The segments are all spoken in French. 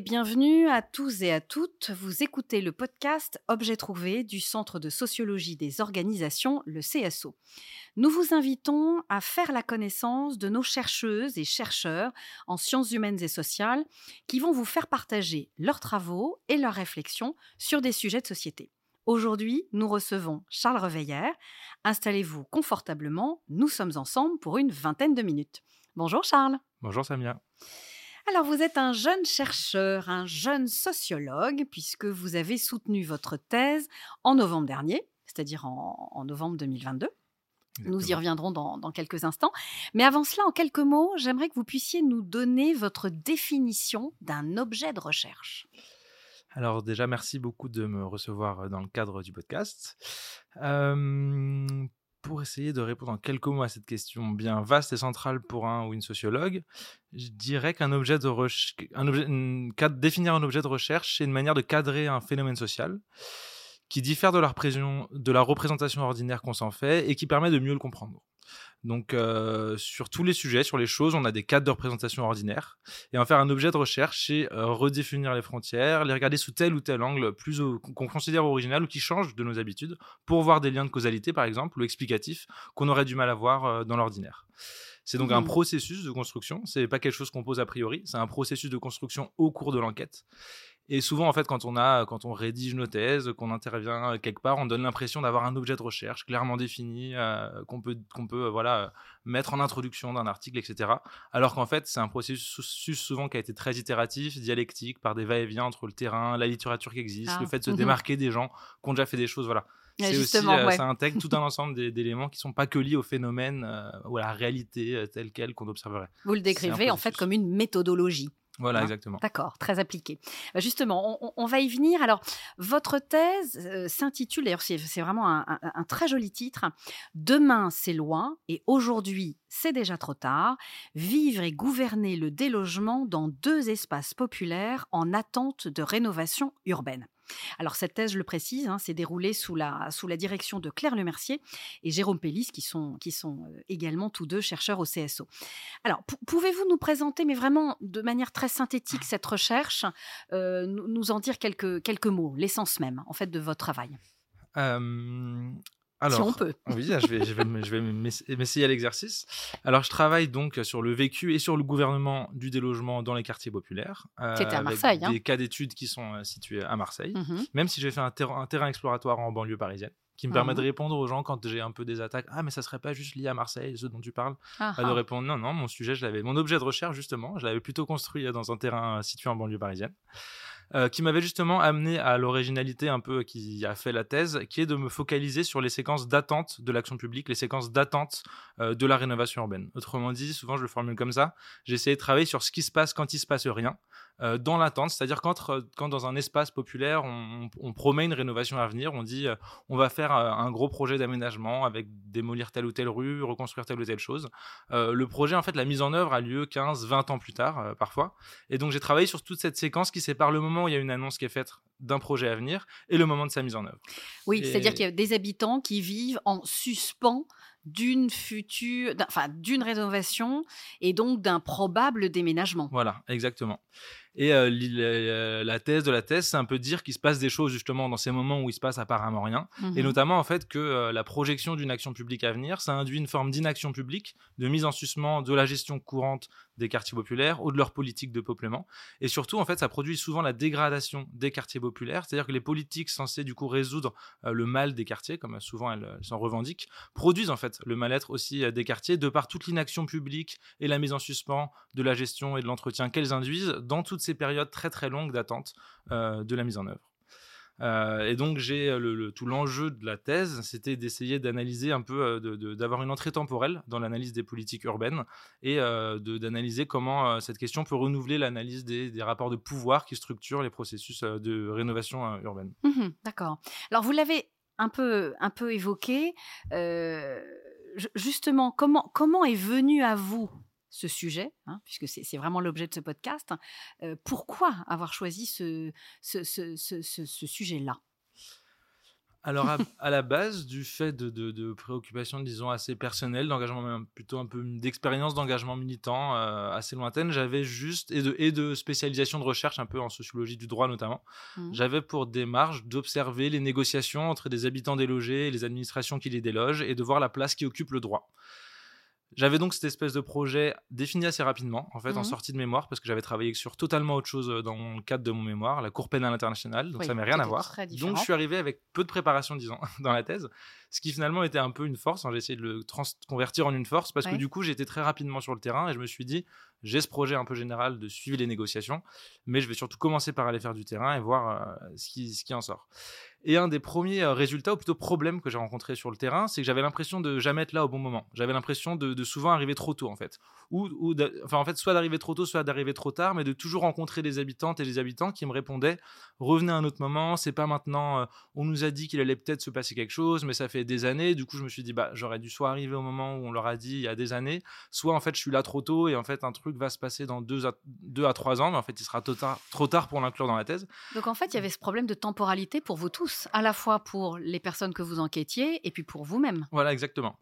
bienvenue à tous et à toutes. Vous écoutez le podcast Objet trouvé du Centre de sociologie des organisations, le CSO. Nous vous invitons à faire la connaissance de nos chercheuses et chercheurs en sciences humaines et sociales qui vont vous faire partager leurs travaux et leurs réflexions sur des sujets de société. Aujourd'hui, nous recevons Charles Reveillère. Installez-vous confortablement, nous sommes ensemble pour une vingtaine de minutes. Bonjour Charles. Bonjour Samia. Alors, vous êtes un jeune chercheur, un jeune sociologue, puisque vous avez soutenu votre thèse en novembre dernier, c'est-à-dire en, novembre 2022. Nous y reviendrons dans, dans, quelques instants. Mais avant cela, en quelques mots, j'aimerais que vous puissiez nous donner votre définition d'un objet de recherche. Alors déjà, merci beaucoup de me recevoir dans le cadre du podcast. Euh, pour essayer de répondre en quelques mots à cette question bien vaste et centrale pour un ou une sociologue, je dirais qu'un objet de recherche, définir un objet de recherche, c'est une manière de cadrer un phénomène social qui diffère de la, de la représentation ordinaire qu'on s'en fait et qui permet de mieux le comprendre. Donc, euh, sur tous les sujets, sur les choses, on a des cadres de représentation ordinaires. Et en faire un objet de recherche, c'est euh, redéfinir les frontières, les regarder sous tel ou tel angle plus qu'on considère original ou qui change de nos habitudes, pour voir des liens de causalité, par exemple, ou explicatifs qu'on aurait du mal à voir euh, dans l'ordinaire. C'est donc un mmh. processus de construction. C'est pas quelque chose qu'on pose a priori. C'est un processus de construction au cours de l'enquête. Et souvent, en fait, quand on, a, quand on rédige nos thèses, qu'on intervient quelque part, on donne l'impression d'avoir un objet de recherche clairement défini, euh, qu'on peut, qu'on peut euh, voilà, mettre en introduction d'un article, etc. Alors qu'en fait, c'est un processus souvent qui a été très itératif, dialectique, par des va-et-vient entre le terrain, la littérature qui existe, ah. le fait de se mmh démarquer des gens qui ont déjà fait des choses. Voilà. C'est aussi, euh, ça intègre tout un ensemble d'éléments qui ne sont pas que liés au phénomène ou à la réalité telle quelle qu'on observerait. Vous le décrivez en fait comme une méthodologie. Voilà, hein exactement. D'accord, très appliqué. Bah, justement, on, va y venir. Alors, votre thèse euh, s'intitule, d'ailleurs, c'est vraiment un, très joli titre, Demain, c'est loin et aujourd'hui, c'est déjà trop tard. Vivre et gouverner le délogement dans deux espaces populaires en attente de rénovation urbaine. Alors cette thèse, je le précise, hein, s'est déroulée sous la, sous la direction de Claire Lemercier et Jérôme Pellis, qui sont, qui sont euh, également tous deux chercheurs au CSO. Alors, pouvez-vous nous présenter, mais vraiment de manière très synthétique, cette recherche, euh, nous, en dire quelques, quelques mots, l'essence même, en fait, de votre travail? Alors, si on peut. Oui, je vais, je vais, je vais m'essayer à l'exercice. Alors, je travaille donc sur le vécu et sur le gouvernement du délogement dans les quartiers populaires. Euh, à Marseille. Avec Des cas d'études qui sont euh, situés à Marseille. Mmh Même si j'ai fait un, un, terrain exploratoire en banlieue parisienne qui me permet de mmh répondre aux gens quand j'ai un peu des attaques. Ah, mais ça serait pas juste lié à Marseille, ce dont tu parles? Ah, de ah. répondre non, non, mon sujet, je l'avais, mon objet de recherche justement, je l'avais plutôt construit dans un terrain situé en banlieue parisienne. Euh, qui m'avait justement amené à l'originalité un peu qui a fait la thèse, qui est de me focaliser sur les séquences d'attente de l'action publique, les séquences d'attente euh, de la rénovation urbaine. Autrement dit, souvent je le formule comme ça, j'ai essayé de travailler sur ce qui se passe quand il se passe rien, euh, dans l'attente, c'est-à-dire quand, dans un espace populaire, on, promet une rénovation à venir, on dit on va faire un gros projet d'aménagement avec démolir telle ou telle rue, reconstruire telle ou telle chose. le projet, en fait, la mise en œuvre a lieu 15, 20 ans plus tard, parfois. Et donc j'ai travaillé sur toute cette séquence qui sépare le moment où il y a une annonce qui est faite d'un projet à venir et le moment de sa mise en œuvre. Oui, c'est-à-dire qu'il y a des habitants qui vivent en suspens d'une future, enfin d'une rénovation et donc d'un probable déménagement. Voilà, exactement. Et euh, la thèse de la thèse, c'est un peu dire qu'il se passe des choses justement dans ces moments où il se passe apparemment rien. Et mmh notamment en fait que euh, la projection d'une action publique à venir, ça induit une forme d'inaction publique, de mise en suspens de la gestion courante des quartiers populaires ou de leur politique de peuplement. Et surtout, en fait, ça produit souvent la dégradation des quartiers populaires. C'est-à-dire que les politiques censées du coup résoudre euh, le mal des quartiers, comme souvent elles s'en revendiquent, produisent en fait le mal-être aussi des quartiers de par toute l'inaction publique et la mise en suspens de la gestion et de l'entretien qu'elles induisent dans toutes ces périodes très très longues d'attente euh, de la mise en œuvre. Euh, et donc, j'ai euh, le, tout l'enjeu de la thèse, c'était d'essayer d'analyser un peu, d'avoir une entrée temporelle dans l'analyse des politiques urbaines et d'analyser comment cette question peut renouveler l'analyse des, rapports de pouvoir qui structurent les processus de rénovation urbaine. Mmh d'accord. Alors, vous l'avez un peu, un peu évoqué. justement, comment, comment est venu à vous ce sujet, hein, puisque c'est vraiment l'objet de ce podcast. Euh, pourquoi avoir choisi ce, ce, ce, ce sujet-là? Alors, à, la base, du fait de, préoccupations, disons, assez personnelles, d'engagement, plutôt un peu d'expérience d'engagement militant euh, assez lointaine, j'avais juste, et de, et de spécialisation de recherche, un peu en sociologie du droit notamment, mmh. j'avais pour démarche d'observer les négociations entre des habitants délogés et les administrations qui les délogent, et de voir la place qui occupe le droit. J'avais donc cette espèce de projet défini assez rapidement, en fait, en mmh. sortie de mémoire, parce que j'avais travaillé sur totalement autre chose euh, dans le cadre de mon mémoire, la Cour pénale internationale, donc ça n'avait rien à voir. Donc je suis arrivé avec peu de préparation, disons, dans la thèse, ce qui finalement était un peu une force. Hein. J'ai essayé de le convertir en une force, parce que du coup, j'étais très rapidement sur le terrain et je me suis dit, j'ai ce projet un peu général de suivre les négociations, mais je vais surtout commencer par aller faire du terrain et voir euh, ce, qui, ce qui en sort. Et un des premiers euh, résultats, ou plutôt problèmes que j'ai rencontrés sur le terrain, c'est que j'avais l'impression de jamais être là au bon moment. J'avais l'impression de, souvent arriver trop tôt, en fait. Ou, ou enfin, en fait, soit d'arriver trop tôt, soit d'arriver trop tard, mais de toujours rencontrer des habitantes et des habitants qui me répondaient revenez à un autre moment, c'est pas maintenant, euh, on nous a dit qu'il allait peut-être se passer quelque chose, mais ça fait des années. Du coup, je me suis dit, bah, j'aurais dû soit arriver au moment où on leur a dit il y a des années, soit en fait, je suis là trop tôt et en fait, un truc va se passer dans deux à, deux à trois ans, mais en fait, il sera trop tard, trop tard pour l'inclure dans la thèse. Donc, en fait, il y avait ce problème de temporalité pour vous tous, à la fois pour les personnes que vous enquêtiez et puis pour vous-même. Voilà, exactement.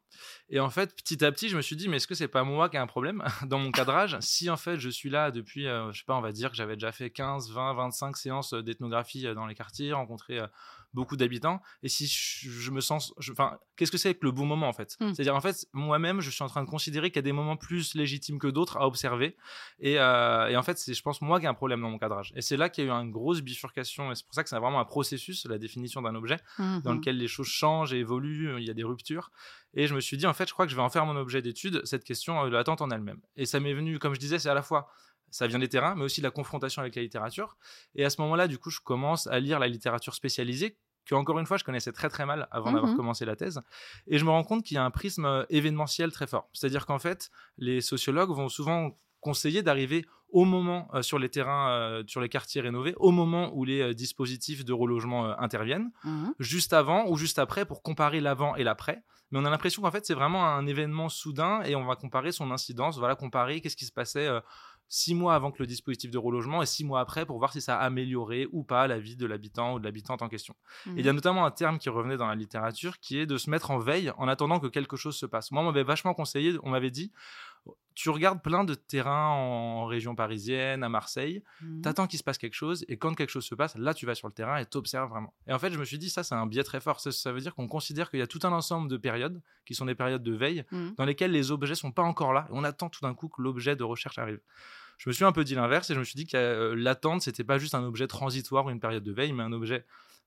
Et en fait, petit à petit, je me suis dit, mais est-ce que c'est pas moi qui ai un problème dans mon cadrage? Si en fait, je suis là depuis, euh, je sais pas, on va dire que j'avais déjà fait 15, 20, 25 séances d'ethnographie euh, dans les quartiers, rencontré euh, beaucoup d'habitants. Et si je, me sens. Enfin, qu'est-ce que c'est que le bon moment en fait? Mmh. C'est-à-dire, en fait, moi-même, je suis en train de considérer qu'il y a des moments plus légitimes que d'autres à observer. Et, euh, et en fait, c'est, je pense, moi qui ai un problème dans mon cadrage. Et c'est là qu'il y a eu une grosse bifurcation. Et c'est pour ça que c'est vraiment un processus, la définition d'un objet, dans mmh lequel les choses changent et évoluent, il y a des ruptures. Et je me suis dit, en fait, je crois que je vais en faire mon objet d'étude, cette question de l'attente en elle-même. Et ça m'est venu, comme je disais, c'est à la fois ça vient des terrains, mais aussi de la confrontation avec la littérature. Et à ce moment-là, du coup, je commence à lire la littérature spécialisée que encore une fois je connaissais très très mal avant d'avoir mmh commencé la thèse. Et je me rends compte qu'il y a un prisme euh, événementiel très fort. C'est-à-dire qu'en fait les sociologues vont souvent conseiller d'arriver au moment euh, sur les terrains, euh, sur les quartiers rénovés, au moment où les dispositifs de relogement interviennent, mmh juste avant ou juste après pour comparer l'avant et l'après. Mais on a l'impression qu'en fait c'est vraiment un événement soudain et on va comparer son incidence, voilà comparer qu'est-ce qui se passait six mois avant que le dispositif de relogement et six mois après pour voir si ça a amélioré ou pas la vie de l'habitant ou de l'habitante en question. il y a mmh. notamment un terme qui revenait dans la littérature qui est de se mettre en veille en attendant que quelque chose se passe. Moi, on m'avait vachement conseillé, on m'avait dit, tu regardes plein de terrains en région parisienne, à Marseille, mmh. t'attends qu'il se passe quelque chose, et quand quelque chose se passe, là tu vas sur le terrain et t'observes vraiment. Et en fait, je me suis dit, ça c'est un biais très fort. Ça, veut dire qu'on considère qu'il y a tout un ensemble de périodes, qui sont des périodes de veille, mmh. dans lesquelles les objets sont pas encore là, et on attend tout d'un coup que l'objet de recherche arrive. Je me suis un peu dit l'inverse, et je me suis dit que euh, l'attente, c'était pas juste un objet transitoire ou une période de veille, mais un objet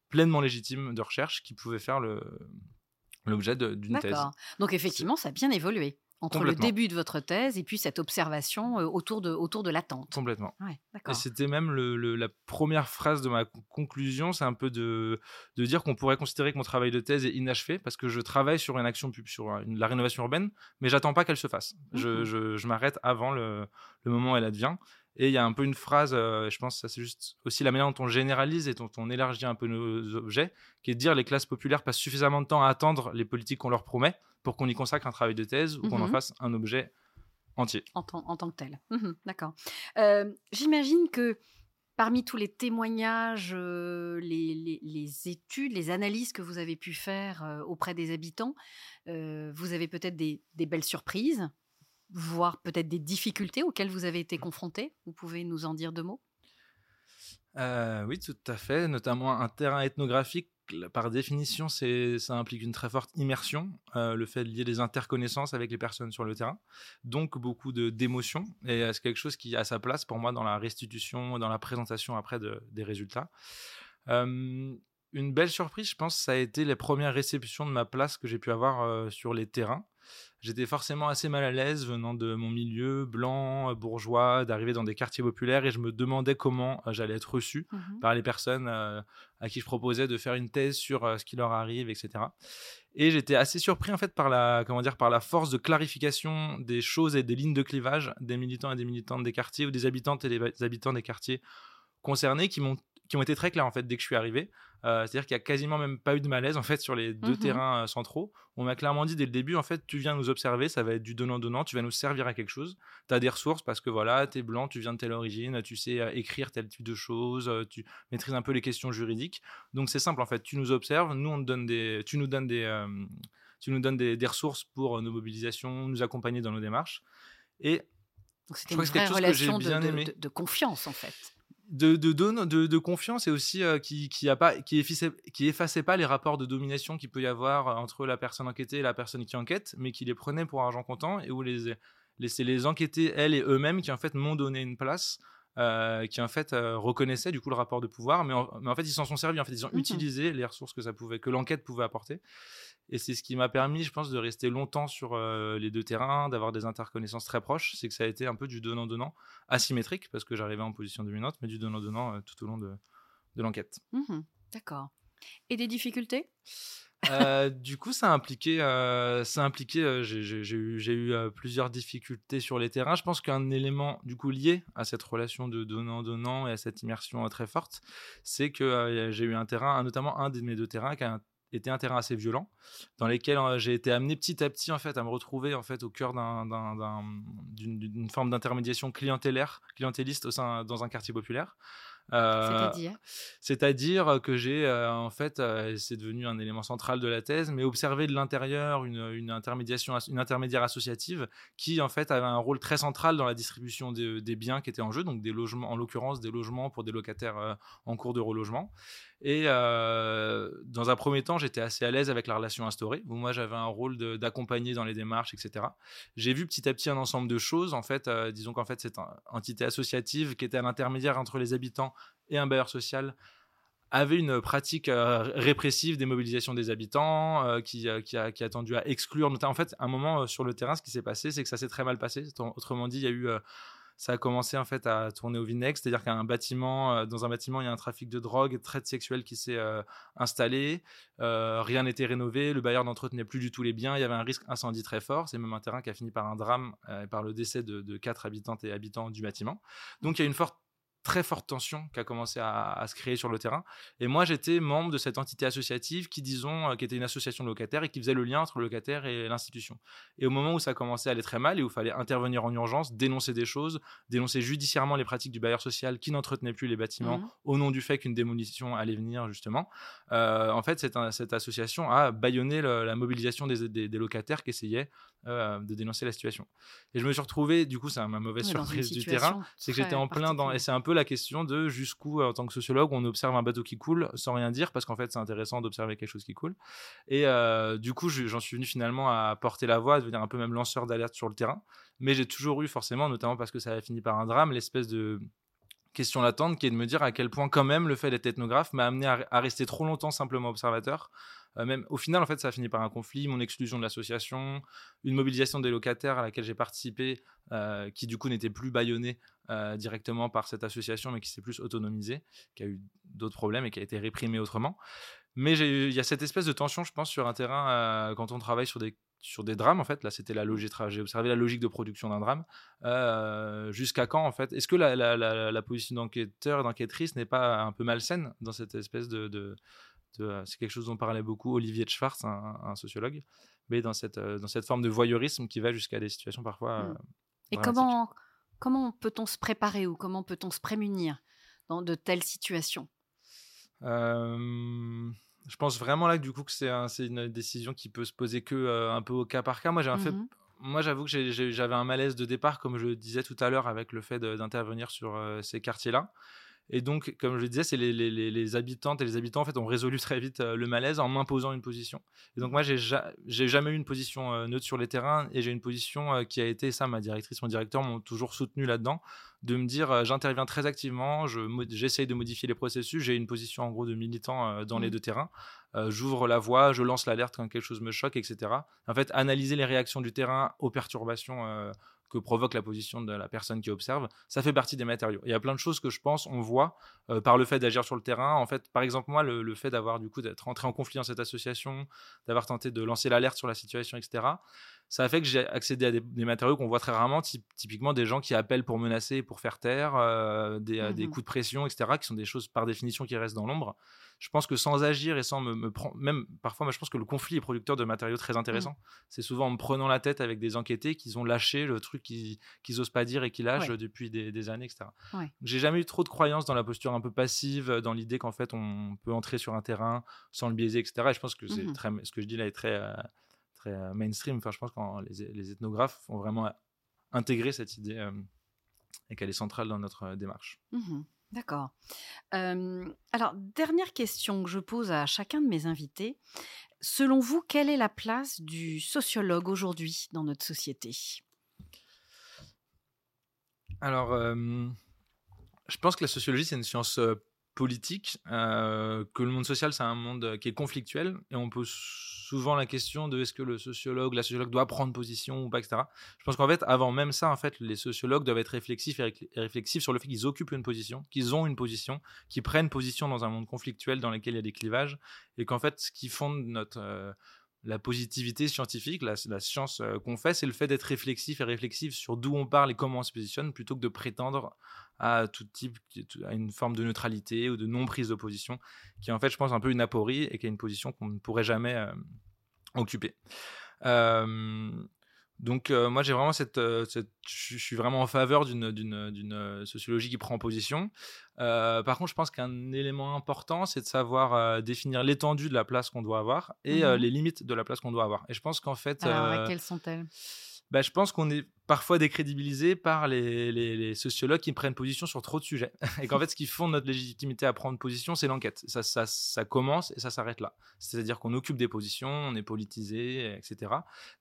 pleinement légitime de recherche qui pouvait faire l'objet d'une thèse. Donc effectivement, ça a bien évolué entre le début de votre thèse et puis cette observation autour de, autour de l'attente. Complètement. et c'était même le, la première phrase de ma conclusion, c'est un peu de, de dire qu'on pourrait considérer que mon travail de thèse est inachevé parce que je travaille sur une action pub, sur la rénovation urbaine, mais j'attends pas qu'elle se fasse. Je, mmh je, je m'arrête avant le, le, moment où elle advient. Et il y a un peu une phrase, je pense que c'est juste aussi la manière dont on généralise et dont on élargit un peu nos objets, qui est de dire les classes populaires passent suffisamment de temps à attendre les politiques qu'on leur promet pour qu'on y consacre un travail de thèse ou qu'on en mmh fasse un objet entier. En, en tant que tel. Mmh d'accord. Euh, j'imagine que parmi tous les témoignages, euh, les, les, études, les analyses que vous avez pu faire euh, auprès des habitants, vous avez peut-être des, des, belles surprises, voire peut-être des difficultés auxquelles vous avez été confronté. Vous pouvez nous en dire deux mots? Oui, tout à fait. Notamment un terrain ethnographique par définition, ça implique une très forte immersion, euh, le fait de lier des interconnaissances avec les personnes sur le terrain, donc beaucoup d'émotions, et euh, c'est quelque chose qui a sa place pour moi dans la restitution, dans la présentation après des résultats. Euh, une belle surprise, je pense, ça a été les premières réceptions de ma place que j'ai pu avoir sur les terrains j'étais forcément assez mal à l'aise venant de mon milieu blanc, bourgeois, d'arriver dans des quartiers populaires et je me demandais comment euh, j'allais être reçu mmh par les personnes euh, à qui je proposais de faire une thèse sur euh, ce qui leur arrive, etc. Et j'étais assez surpris en fait par la, comment dire, par la force de clarification des choses et des lignes de clivage des militants et des militantes des quartiers ou des habitantes et des habitants des quartiers concernés qui m'ont qui ont été très claires en fait dès que je suis arrivé. Euh, c'est-à-dire qu'il y a quasiment même pas eu de malaise en fait sur les deux Mhm. terrains euh, centraux. On m'a clairement dit dès le début en fait tu viens nous observer, ça va être du donnant-donnant, tu vas nous servir à quelque chose. Tu as des ressources parce que voilà, tu es blanc, tu viens de telle origine, tu sais euh, écrire tel type de choses, tu maîtrises un peu les questions juridiques. Donc c'est simple en fait, tu nous observes, nous on te donne des tu nous donnes des tu nous donnes des, des ressources pour nos mobilisations, nous accompagner dans nos démarches. Et c'était une vraie relation bien de- de confiance en fait. De, de, don- de, de confiance et aussi euh, qui, qui, a pas, qui, effaçait, qui effaçait pas les rapports de domination qu'il peut y avoir euh, entre la personne enquêtée et la personne qui enquête, mais qui les prenait pour argent comptant et où les, les, c'est les enquêtés, elles et eux-mêmes, qui en fait m'ont donné une place. euh, qui en fait euh, reconnaissaient du coup le rapport de pouvoir, mais en, mais en fait ils s'en sont servis, en fait ils ont Mhm. utilisé les ressources que ça pouvait, que l'enquête pouvait apporter, et c'est ce qui m'a permis, je pense, de rester longtemps sur euh, les deux terrains, d'avoir des interconnaissances très proches, c'est que ça a été un peu du donnant-donnant, asymétrique, parce que j'arrivais en position dominante, mais du donnant-donnant euh, tout au long de, de l'enquête. Mhm, D'accord. Et des difficultés? Euh, du coup, ça a impliqué, euh, ça a impliqué euh, j'ai eu, plusieurs difficultés sur les terrains. Je pense qu'un élément du coup lié à cette relation de donnant-donnant et à cette immersion très forte, c'est que j'ai eu un terrain, notamment un de mes deux terrains qui a un- été un terrain assez violent, dans lesquels euh, j'ai été amené petit à petit en fait à me retrouver en fait au cœur d'un- d'un- d'un- d'une d'une forme d'intermédiation clientélaire, clientéliste au sein dans un quartier populaire. Euh, C'est-à-dire c'est-à-dire que j'ai, euh, en fait, euh, c'est devenu un élément central de la thèse, mais observé de l'intérieur une, une intermédiation, une intermédiaire associative qui, en fait, avait un rôle très central dans la distribution des, des biens qui étaient en jeu, donc des logements, en l'occurrence des logements pour des locataires en cours de relogement. Et euh, dans un premier temps, j'étais assez à l'aise avec la relation instaurée, où moi j'avais un rôle d'accompagner dans les démarches, etc. J'ai vu petit à petit un ensemble de choses. En fait, euh, disons qu'en fait, cette en- entité associative qui était à l'intermédiaire entre les habitants et un bailleur social avait une pratique euh, répressive des mobilisations des habitants euh, qui, euh, qui, a, tendu à exclure. En fait, un moment sur le terrain, ce qui s'est passé, c'est que ça s'est très mal passé. Autrement dit, il y a eu ça a commencé en fait à tourner au vinaigre, c'est-à-dire qu'un bâtiment, dans un bâtiment, il y a un trafic de drogue, de traite sexuelle qui s'est installé, rien n'était rénové, le bailleur n'entretenait plus du tout les biens, il y avait un risque incendie très fort, c'est même un terrain qui a fini par un drame et par le décès de quatre habitantes et habitants du bâtiment. Donc il y a une forte très forte tension qui a commencé à, à se créer sur le terrain. Et moi, j'étais membre de cette entité associative qui, disons, euh, qui était une association de locataires et qui faisait le lien entre le locataire et l'institution. Et au moment où ça commençait à aller très mal et où il fallait intervenir en urgence, dénoncer des choses, dénoncer judiciairement les pratiques du bailleur social qui n'entretenait plus les bâtiments Mhm. au nom du fait qu'une démolition allait venir, justement, euh, en fait, cette, cette association a bâillonné le- la mobilisation des, des- des locataires qui essayaient euh, de dénoncer la situation. Et je me suis retrouvé, du coup, c'est ma mauvaise surprise du terrain, c'est que j'étais en plein dans. Et c'est un peu la question de jusqu'où, euh, en tant que sociologue, on observe un bateau qui coule sans rien dire, parce qu'en fait, c'est intéressant d'observer quelque chose qui coule. Et euh, du coup, je- j'en suis venu finalement à porter la voix, à devenir un peu même lanceur d'alerte sur le terrain. Mais j'ai toujours eu, forcément, notamment parce que ça a fini par un drame, l'espèce de question latente qui est de me dire à quel point quand même le fait d'être ethnographe m'a amené à, à rester trop longtemps simplement observateur. Euh, même au final, en fait, ça a fini par un conflit, mon exclusion de l'association, une mobilisation des locataires à laquelle j'ai participé, euh, qui du coup n'était plus bâillonnée euh, directement par cette association, mais qui s'est plus autonomisée, qui a eu d'autres problèmes et qui a été réprimée autrement. Mais il y a cette espèce de tension, je pense, sur un terrain quand on travaille sur des sur des drames en fait. Là c'était la logique j'ai observé la logique de production d'un drame. Jusqu'à quand en fait? Est-ce que la, position d'enquêteur d'enquêtrice n'est pas un peu malsaine dans cette espèce de, c'est quelque chose dont parlait beaucoup Olivier de Schwartz un, un sociologue mais dans cette euh, dans cette forme de voyeurisme qui va jusqu'à des situations parfois euh, Et dramatiques. comment, comment peut-on se préparer ou comment peut-on se prémunir dans de telles situations? Euh, je pense vraiment là que du coup que c'est un- c'est une décision qui peut se poser que euh, un peu au cas par cas. Moi j'ai un fait, Mhm. moi j'avoue que j'avais un malaise de départ comme je le disais tout à l'heure avec le fait d'intervenir sur euh, ces quartiers-là. Et donc, comme je le disais, c'est les, les- les- les habitantes et les habitants en fait ont résolu très vite euh, le malaise en m'imposant une position. Et donc moi, j'ai ja- jamais eu une position euh, neutre sur les terrains et j'ai une position euh, qui a été ça. Ma directrice, mon directeur m'ont toujours soutenu là-dedans, de me dire j'interviens très activement, je j'essaye de modifier les processus. J'ai une position en gros de militant dans les Mhm. deux terrains. J'ouvre la voie, je lance l'alerte quand quelque chose me choque, etc. En fait, analyser les réactions du terrain aux perturbations. Que provoque la position de la personne qui observe, ça fait partie des matériaux. Il y a plein de choses que je pense, on voit euh, par le fait d'agir sur le terrain. En fait, par exemple, moi, le, le fait d'avoir du coup d'être entré en conflit dans cette association, d'avoir tenté de lancer l'alerte sur la situation, etc. ça a fait que j'ai accédé à des, matériaux qu'on voit très rarement, typiquement des gens qui appellent pour menacer, pour faire taire, euh, des, des, mmh coups de pression, etc., qui sont des choses par définition qui restent dans l'ombre. Je pense que sans agir et sans me, prendre, même parfois, moi, je pense que le conflit est producteur de matériaux très mmh. intéressants. C'est souvent en me prenant la tête avec des enquêtés qu'ils ont lâché le truc qu'ils n'osent pas dire et qu'ils lâchent depuis des, années, etc. J'ai jamais eu trop de croyance dans la posture un peu passive, dans l'idée qu'en fait, on peut entrer sur un terrain sans le biaiser, etc. Et je pense que c'est mmh très, ce que je dis là est très, euh, très euh, mainstream. Enfin, je pense que les, les, ethnographes ont vraiment intégré cette idée euh, et qu'elle est centrale dans notre démarche. Mmh D'accord. alors, dernière question que je pose à chacun de mes invités. Selon vous, quelle est la place du sociologue aujourd'hui dans notre société? Alors, je pense que la sociologie, c'est une science politique, que le monde social, c'est un monde qui est conflictuel, et on pose souvent la question de est-ce que le sociologue, la sociologue doit prendre position ou pas, etc. Je pense qu'en fait, avant même ça, en fait, les sociologues doivent être réflexifs et réflexifs sur le fait qu'ils occupent une position, qu'ils ont une position, qu'ils prennent position dans un monde conflictuel dans lequel il y a des clivages, et qu'en fait, ce qui fonde notre euh, la positivité scientifique, la, science euh, qu'on fait, c'est le fait d'être réflexif et réflexif sur d'où on parle et comment on se positionne, plutôt que de prétendre à tout type, à une forme de neutralité ou de non prise d'opposition, qui est en fait, je pense, un peu une aporie et qui est une position qu'on ne pourrait jamais euh, occuper. Euh, donc moi j'ai vraiment cette, je suis vraiment en faveur d'une sociologie qui prend position. par contre je pense qu'un élément important c'est de savoir définir l'étendue de la place qu'on doit avoir et mmh les limites de la place qu'on doit avoir. Et je pense qu'en fait, Alors, quelles sont-elles? bah, je pense qu'on est parfois décrédibilisé par les, les, sociologues qui prennent position sur trop de sujets. et qu'en fait, ce qui fonde notre légitimité à prendre position, c'est l'enquête. Ça, ça, ça, commence et ça s'arrête là. C'est-à-dire qu'on occupe des positions, on est politisé, etc.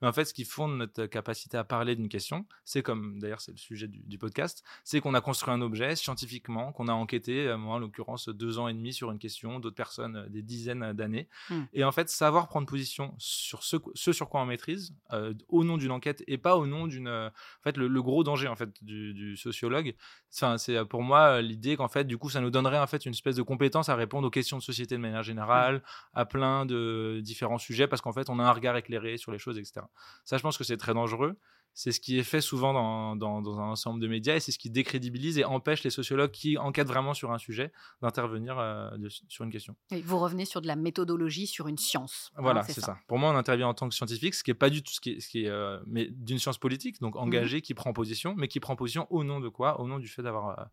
Mais en fait, ce qui fonde notre capacité à parler d'une question, c'est comme, d'ailleurs, c'est le sujet du, podcast, c'est qu'on a construit un objet scientifiquement, qu'on a enquêté, euh, moi en l'occurrence, deux ans et demi sur une question, d'autres personnes, euh, des dizaines d'années. Mmh. Et en fait, savoir prendre position sur ce, ce sur quoi on maîtrise, euh, au nom d'une enquête et pas au nom d'une en fait, le, gros danger en fait du, sociologue, c'est pour moi l'idée qu'en fait, du coup, ça nous donnerait en fait une espèce de compétence à répondre aux questions de société de manière générale, à plein de différents sujets, parce qu'en fait, on a un regard éclairé sur les choses, etc. Ça, je pense que c'est très dangereux c'est ce qui est fait souvent dans, un ensemble de médias et c'est ce qui décrédibilise et empêche les sociologues qui enquêtent vraiment sur un sujet d'intervenir euh, sur une question. Et vous revenez sur de la méthodologie, sur une science. Hein, voilà, c'est ça. Pour moi, on intervient en tant que scientifique, ce qui n'est pas du tout ce qui est, ce qui est euh, mais d'une science politique, donc engagée, mmh qui prend position, mais qui prend position au nom de quoi? Au nom du fait d'avoir euh,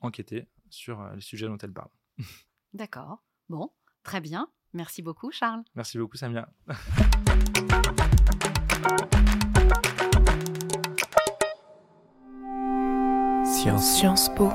enquêté sur les sujets dont elle parle. D'accord. Bon, très bien. Merci beaucoup, Charles. Merci beaucoup, Samia. Sciences Po.